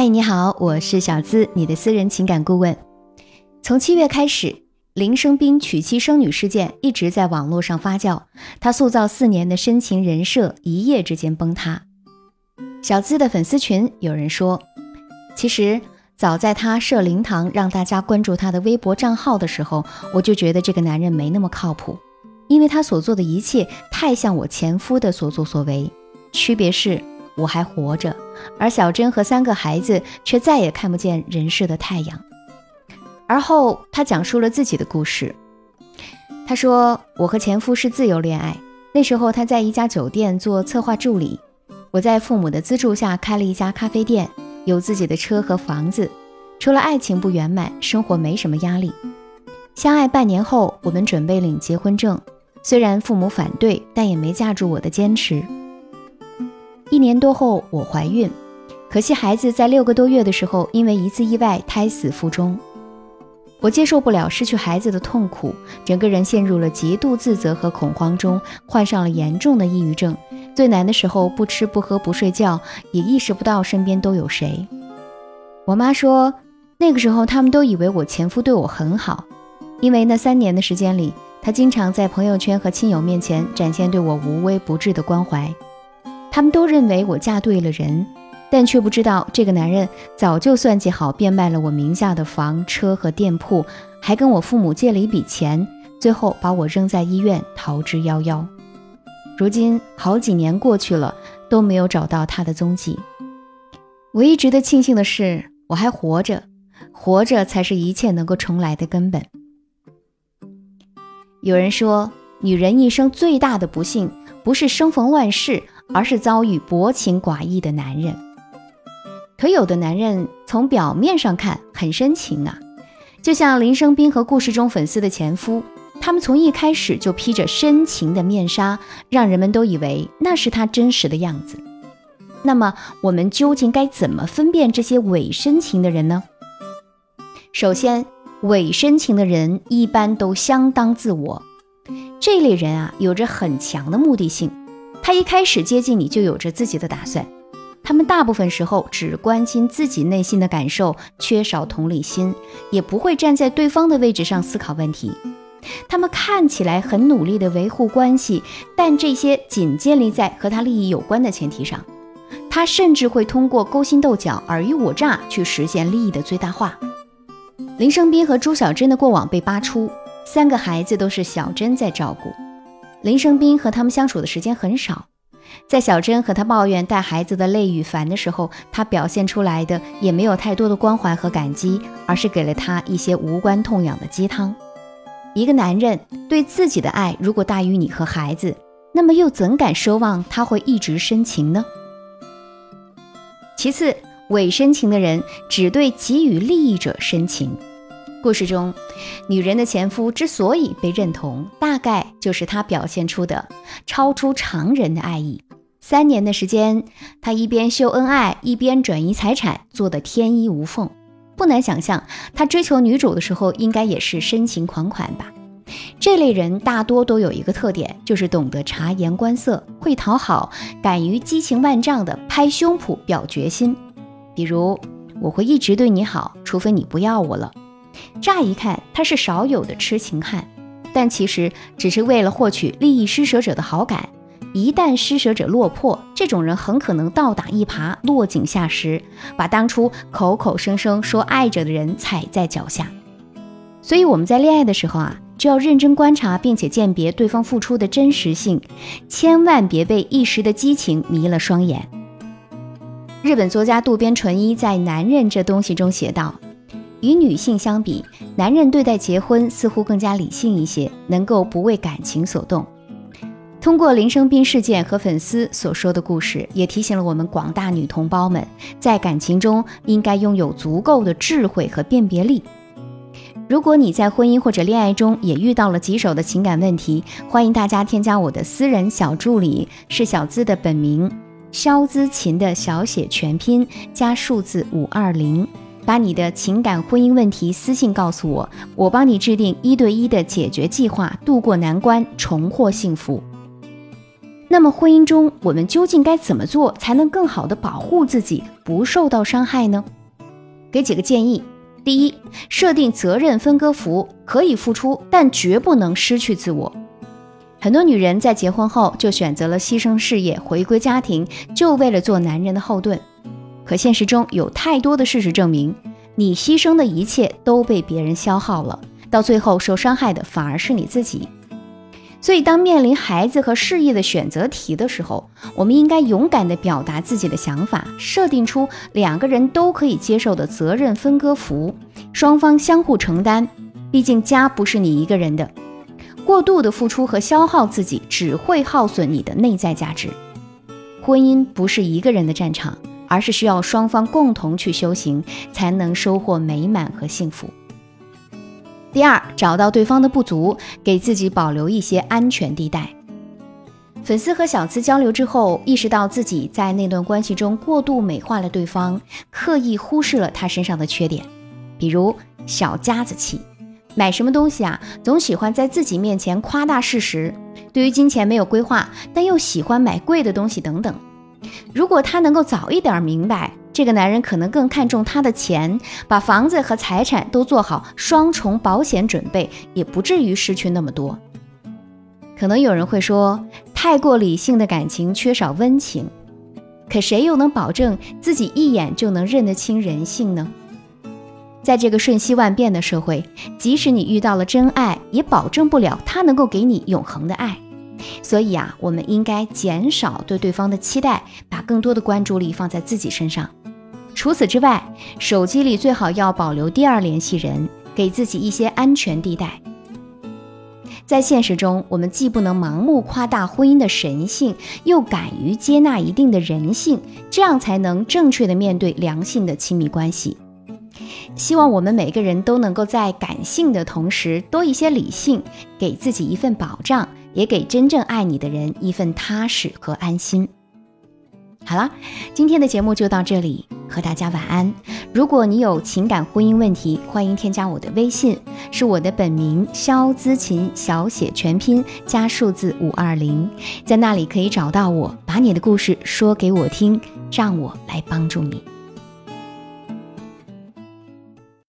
嗨，你好，我是小资，你的私人情感顾问。从七月开始，林生斌娶妻生女事件一直在网络上发酵，他塑造四年的深情人设一夜之间崩塌。小资的粉丝群有人说，其实早在他设灵堂让大家关注他的微博账号的时候，我就觉得这个男人没那么靠谱，因为他所做的一切太像我前夫的所作所为，区别是。我还活着，而小珍和三个孩子却再也看不见人世的太阳。而后，他讲述了自己的故事。他说：“我和前夫是自由恋爱，那时候他在一家酒店做策划助理，我在父母的资助下开了一家咖啡店，有自己的车和房子。除了爱情不圆满，生活没什么压力。相爱半年后，我们准备领结婚证，虽然父母反对，但也没架住我的坚持。”一年多后，我怀孕，可惜孩子在六个多月的时候，因为一次意外胎死腹中。我接受不了失去孩子的痛苦，整个人陷入了极度自责和恐慌中，患上了严重的抑郁症。最难的时候，不吃不喝不睡觉，也意识不到身边都有谁。我妈说，那个时候他们都以为我前夫对我很好，因为那三年的时间里，他经常在朋友圈和亲友面前展现对我无微不至的关怀。他们都认为我嫁对了人，但却不知道这个男人早就算计好，变卖了我名下的房车和店铺，还跟我父母借了一笔钱，最后把我扔在医院，逃之夭夭。如今好几年过去了，都没有找到他的踪迹。唯一值得庆幸的是，我还活着，活着才是一切能够重来的根本。有人说，女人一生最大的不幸，不是生逢乱世。而是遭遇薄情寡义的男人，可有的男人从表面上看很深情啊，就像林生斌和故事中粉丝的前夫，他们从一开始就披着深情的面纱，让人们都以为那是他真实的样子。那么，我们究竟该怎么分辨这些伪深情的人呢？首先，伪深情的人一般都相当自我，这类人啊，有着很强的目的性。他一开始接近你就有着自己的打算，他们大部分时候只关心自己内心的感受，缺少同理心，也不会站在对方的位置上思考问题。他们看起来很努力地维护关系，但这些仅建立在和他利益有关的前提上。他甚至会通过勾心斗角、尔虞我诈去实现利益的最大化。林生斌和朱小珍的过往被扒出，三个孩子都是小珍在照顾。林生斌和他们相处的时间很少，在小珍和他抱怨带孩子的累与烦的时候，他表现出来的也没有太多的关怀和感激，而是给了他一些无关痛痒的鸡汤。一个男人对自己的爱如果大于你和孩子，那么又怎敢奢望他会一直深情呢？其次，伪深情的人只对给予利益者深情。故事中，女人的前夫之所以被认同，大概就是他表现出的超出常人的爱意。三年的时间，他一边秀恩爱，一边转移财产，做得天衣无缝。不难想象，他追求女主的时候，应该也是深情款款吧。这类人大多都有一个特点，就是懂得察言观色，会讨好，敢于激情万丈的拍胸脯表决心。比如，我会一直对你好，除非你不要我了。乍一看，他是少有的痴情汉，但其实只是为了获取利益施舍者的好感。一旦施舍者落魄，这种人很可能倒打一耙，落井下石，把当初口口声声说爱着的人踩在脚下。所以我们在恋爱的时候啊，就要认真观察，并且鉴别对方付出的真实性，千万别被一时的激情迷了双眼。日本作家渡边淳一在《男人这东西》中写道。与女性相比，男人对待结婚似乎更加理性一些，能够不为感情所动。通过林生斌事件和粉丝所说的故事，也提醒了我们广大女同胞们，在感情中应该拥有足够的智慧和辨别力。如果你在婚姻或者恋爱中也遇到了棘手的情感问题，欢迎大家添加我的私人小助理，是小资的本名肖姿琴的小写全拼加数字五二零。把你的情感婚姻问题私信告诉我，我帮你制定一对一的解决计划，度过难关，重获幸福。那么婚姻中我们究竟该怎么做才能更好的保护自己不受到伤害呢？给几个建议：第一，设定责任分割符，可以付出，但绝不能失去自我。很多女人在结婚后就选择了牺牲事业，回归家庭，就为了做男人的后盾。可现实中有太多的事实证明，你牺牲的一切都被别人消耗了，到最后受伤害的反而是你自己。所以，当面临孩子和事业的选择题的时候，我们应该勇敢地表达自己的想法，设定出两个人都可以接受的责任分割符，双方相互承担。毕竟，家不是你一个人的，过度的付出和消耗自己只会耗损你的内在价值。婚姻不是一个人的战场。而是需要双方共同去修行，才能收获美满和幸福。第二，找到对方的不足，给自己保留一些安全地带。粉丝和小资交流之后，意识到自己在那段关系中过度美化了对方，刻意忽视了他身上的缺点，比如小家子气，买什么东西啊，总喜欢在自己面前夸大事实，对于金钱没有规划，但又喜欢买贵的东西等等。如果他能够早一点明白，这个男人可能更看重他的钱，把房子和财产都做好双重保险准备，也不至于失去那么多。可能有人会说，太过理性的感情缺少温情，可谁又能保证自己一眼就能认得清人性呢？在这个瞬息万变的社会，即使你遇到了真爱，也保证不了他能够给你永恒的爱。所以啊，我们应该减少对对方的期待，把更多的关注力放在自己身上。除此之外，手机里最好要保留第二联系人，给自己一些安全地带。在现实中，我们既不能盲目夸大婚姻的神性，又敢于接纳一定的人性，这样才能正确的面对良性的亲密关系。希望我们每个人都能够在感性的同时，多一些理性，给自己一份保障。也给真正爱你的人一份踏实和安心。好了，今天的节目就到这里，和大家晚安。如果你有情感婚姻问题，欢迎添加我的微信，是我的本名肖姿琴，小写全拼加数字五二零，在那里可以找到我，把你的故事说给我听，让我来帮助你。